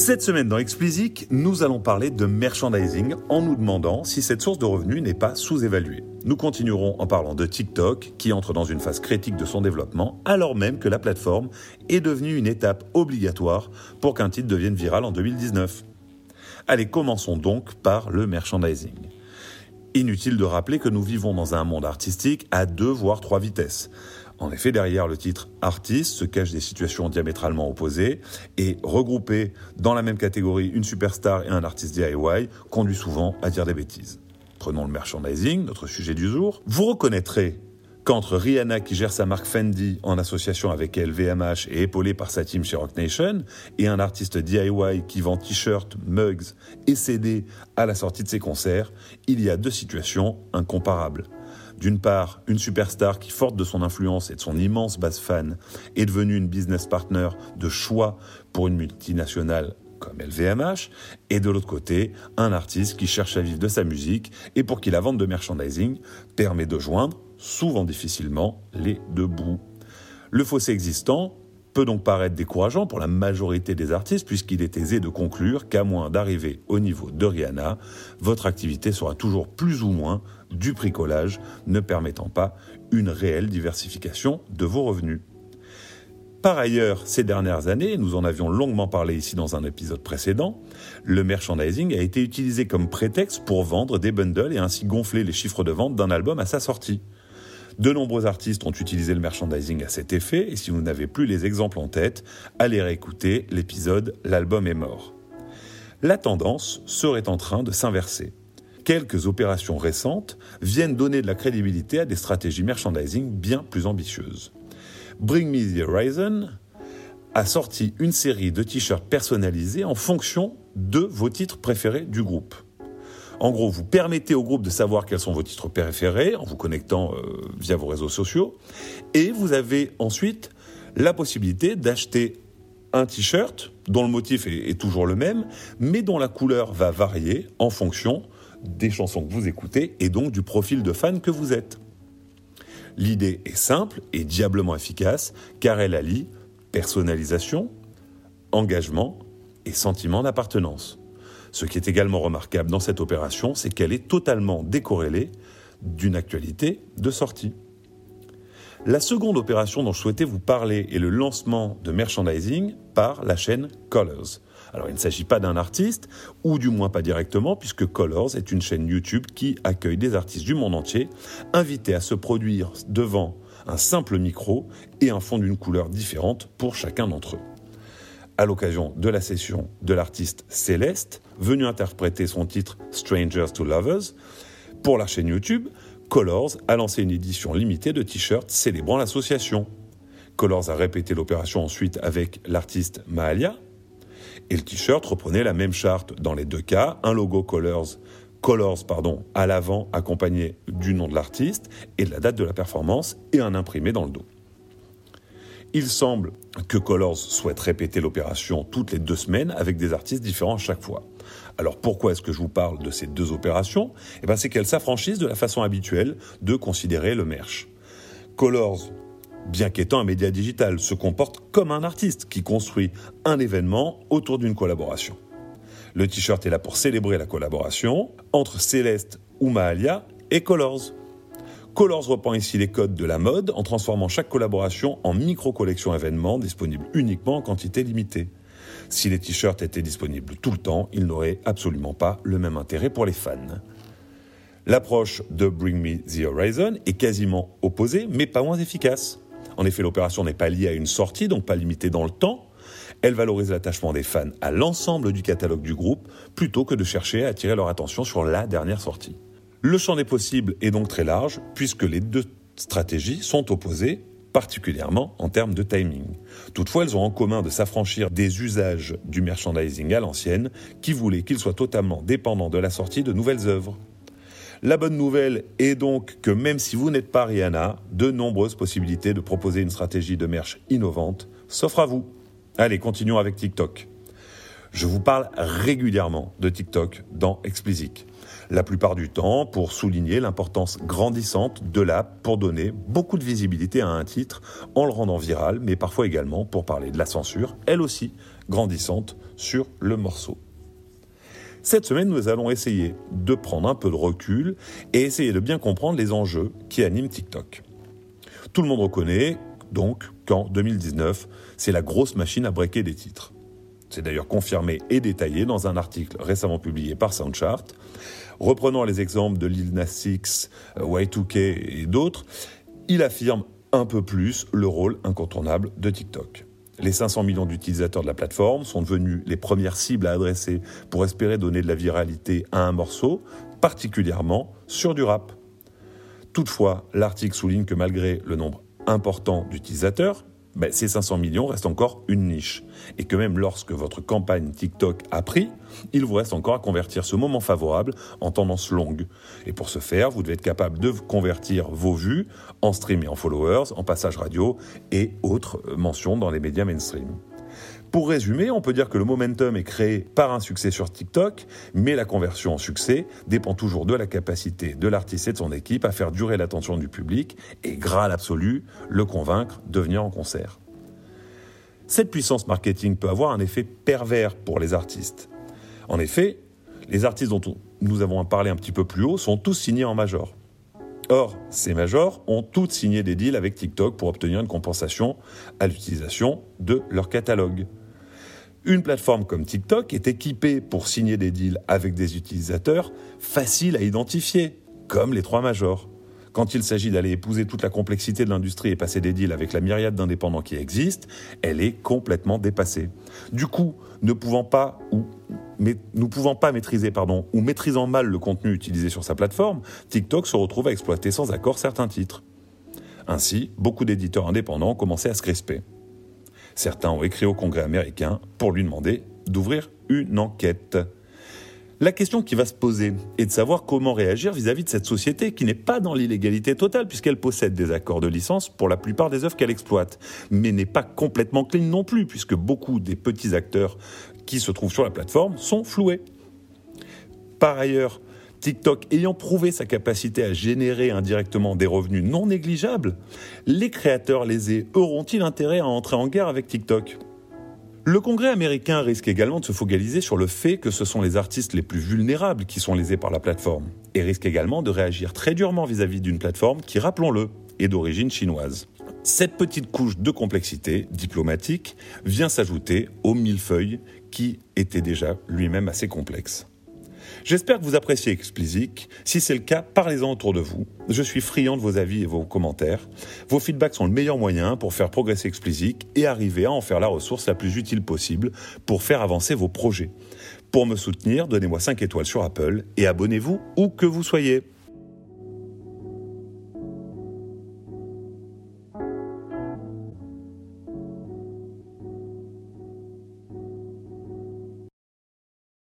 Cette semaine dans Explicit, nous allons parler de merchandising en nous demandant si cette source de revenus n'est pas sous-évaluée. Nous continuerons en parlant de TikTok qui entre dans une phase critique de son développement alors même que la plateforme est devenue une étape obligatoire pour qu'un titre devienne viral en 2019. Allez, commençons donc par le merchandising. Inutile de rappeler que nous vivons dans un monde artistique à deux voire trois vitesses. En effet, derrière le titre artiste se cachent des situations diamétralement opposées et regrouper dans la même catégorie une superstar et un artiste DIY conduit souvent à dire des bêtises. Prenons le merchandising, notre sujet du jour. Vous reconnaîtrez qu'entre Rihanna qui gère sa marque Fendi en association avec LVMH et épaulée par sa team chez Rock Nation, et un artiste DIY qui vend t-shirts, mugs et CD à la sortie de ses concerts, il y a deux situations incomparables. D'une part, une superstar qui, forte de son influence et de son immense base fan, est devenue une business partner de choix pour une multinationale comme LVMH, et de l'autre côté, un artiste qui cherche à vivre de sa musique et pour qui la vente de merchandising permet de joindre souvent difficilement, les deux bouts. Le fossé existant peut donc paraître décourageant pour la majorité des artistes puisqu'il est aisé de conclure qu'à moins d'arriver au niveau de Rihanna, votre activité sera toujours plus ou moins du bricolage, ne permettant pas une réelle diversification de vos revenus. Par ailleurs, ces dernières années, nous en avions longuement parlé ici dans un épisode précédent, le merchandising a été utilisé comme prétexte pour vendre des bundles et ainsi gonfler les chiffres de vente d'un album à sa sortie. De nombreux artistes ont utilisé le merchandising à cet effet, et si vous n'avez plus les exemples en tête, allez réécouter l'épisode L'album est mort. La tendance serait en train de s'inverser. Quelques opérations récentes viennent donner de la crédibilité à des stratégies merchandising bien plus ambitieuses. Bring Me the Horizon a sorti une série de t-shirts personnalisés en fonction de vos titres préférés du groupe. En gros, vous permettez au groupe de savoir quels sont vos titres préférés en vous connectant euh, via vos réseaux sociaux. Et vous avez ensuite la possibilité d'acheter un t-shirt dont le motif est, toujours le même, mais dont la couleur va varier en fonction des chansons que vous écoutez et donc du profil de fan que vous êtes. L'idée est simple et diablement efficace car elle allie personnalisation, engagement et sentiment d'appartenance. Ce qui est également remarquable dans cette opération, c'est qu'elle est totalement décorrélée d'une actualité de sortie. La seconde opération dont je souhaitais vous parler est le lancement de merchandising par la chaîne Colors. Alors il ne s'agit pas d'un artiste, ou du moins pas directement, puisque Colors est une chaîne YouTube qui accueille des artistes du monde entier, invités à se produire devant un simple micro et un fond d'une couleur différente pour chacun d'entre eux à l'occasion de la session de l'artiste Céleste, venu interpréter son titre Strangers to Lovers. Pour la chaîne YouTube, Colors a lancé une édition limitée de t-shirts célébrant l'association. Colors a répété l'opération ensuite avec l'artiste Mahalia. Et le t-shirt reprenait la même charte dans les deux cas, un logo Colors, à l'avant accompagné du nom de l'artiste et de la date de la performance et un imprimé dans le dos. Il semble que Colors souhaite répéter l'opération toutes les deux semaines avec des artistes différents chaque fois. Alors pourquoi est-ce que je vous parle de ces deux opérations? Eh bien c'est qu'elles s'affranchissent de la façon habituelle de considérer le merch. Colors, bien qu'étant un média digital, se comporte comme un artiste qui construit un événement autour d'une collaboration. Le t-shirt est là pour célébrer la collaboration entre Céleste ou Mahalia et Colors. Colors reprend ici les codes de la mode en transformant chaque collaboration en micro-collection événement disponible uniquement en quantité limitée. Si les t-shirts étaient disponibles tout le temps, ils n'auraient absolument pas le même intérêt pour les fans. L'approche de Bring Me the Horizon est quasiment opposée, mais pas moins efficace. En effet, l'opération n'est pas liée à une sortie, donc pas limitée dans le temps. Elle valorise l'attachement des fans à l'ensemble du catalogue du groupe, plutôt que de chercher à attirer leur attention sur la dernière sortie. Le champ des possibles est donc très large puisque les deux stratégies sont opposées particulièrement en termes de timing. Toutefois, elles ont en commun de s'affranchir des usages du merchandising à l'ancienne qui voulait qu'il soit totalement dépendant de la sortie de nouvelles œuvres. La bonne nouvelle est donc que même si vous n'êtes pas Rihanna, de nombreuses possibilités de proposer une stratégie de merch innovante s'offrent à vous. Allez, continuons avec TikTok. Je vous parle régulièrement de TikTok dans Explicit. La plupart du temps pour souligner l'importance grandissante de l'app pour donner beaucoup de visibilité à un titre en le rendant viral, mais parfois également pour parler de la censure, elle aussi grandissante sur le morceau. Cette semaine, nous allons essayer de prendre un peu de recul et essayer de bien comprendre les enjeux qui animent TikTok. Tout le monde reconnaît donc qu'en 2019, c'est la grosse machine à breaker des titres. C'est d'ailleurs confirmé et détaillé dans un article récemment publié par Soundchart. Reprenant les exemples de Lil Nas X, euh, Y2K et d'autres, il affirme un peu plus le rôle incontournable de TikTok. Les 500 millions d'utilisateurs de la plateforme sont devenus les premières cibles à adresser pour espérer donner de la viralité à un morceau, particulièrement sur du rap. Toutefois, l'article souligne que malgré le nombre important d'utilisateurs, ben, ces 500 millions restent encore une niche. Et que même lorsque votre campagne TikTok a pris, il vous reste encore à convertir ce moment favorable en tendance longue. Et pour ce faire, vous devez être capable de convertir vos vues en stream et en followers, en passage radio et autres mentions dans les médias mainstream. Pour résumer, on peut dire que le momentum est créé par un succès sur TikTok, mais la conversion en succès dépend toujours de la capacité de l'artiste et de son équipe à faire durer l'attention du public et, Graal absolu, le convaincre de venir en concert. Cette puissance marketing peut avoir un effet pervers pour les artistes. En effet, les artistes dont nous avons parlé un petit peu plus haut sont tous signés en major. Or, ces majors ont toutes signé des deals avec TikTok pour obtenir une compensation à l'utilisation de leur catalogue. Une plateforme comme TikTok est équipée pour signer des deals avec des utilisateurs faciles à identifier, comme les trois majors. Quand il s'agit d'aller épouser toute la complexité de l'industrie et passer des deals avec la myriade d'indépendants qui existent, elle est complètement dépassée. Du coup, ne pouvant pas ou mais nous pouvant pas maîtriser pardon, ou maîtrisant mal le contenu utilisé sur sa plateforme, TikTok se retrouve à exploiter sans accord certains titres. Ainsi, beaucoup d'éditeurs indépendants ont commencé à se crisper. Certains ont écrit au Congrès américain pour lui demander d'ouvrir une enquête. La question qui va se poser est de savoir comment réagir vis-à-vis de cette société qui n'est pas dans l'illégalité totale puisqu'elle possède des accords de licence pour la plupart des œuvres qu'elle exploite, mais n'est pas complètement clean non plus puisque beaucoup des petits acteurs qui se trouvent sur la plateforme sont floués. Par ailleurs, TikTok ayant prouvé sa capacité à générer indirectement des revenus non négligeables, les créateurs lésés auront-ils intérêt à entrer en guerre avec TikTok? Le Congrès américain risque également de se focaliser sur le fait que ce sont les artistes les plus vulnérables qui sont lésés par la plateforme, et risque également de réagir très durement vis-à-vis d'une plateforme qui, rappelons-le, est d'origine chinoise. Cette petite couche de complexité diplomatique vient s'ajouter au millefeuille qui était déjà lui-même assez complexe. J'espère que vous appréciez Explicit. Si c'est le cas, parlez-en autour de vous. Je suis friand de vos avis et vos commentaires. Vos feedbacks sont le meilleur moyen pour faire progresser Explicit et arriver à en faire la ressource la plus utile possible pour faire avancer vos projets. Pour me soutenir, donnez-moi 5 étoiles sur Apple et abonnez-vous où que vous soyez.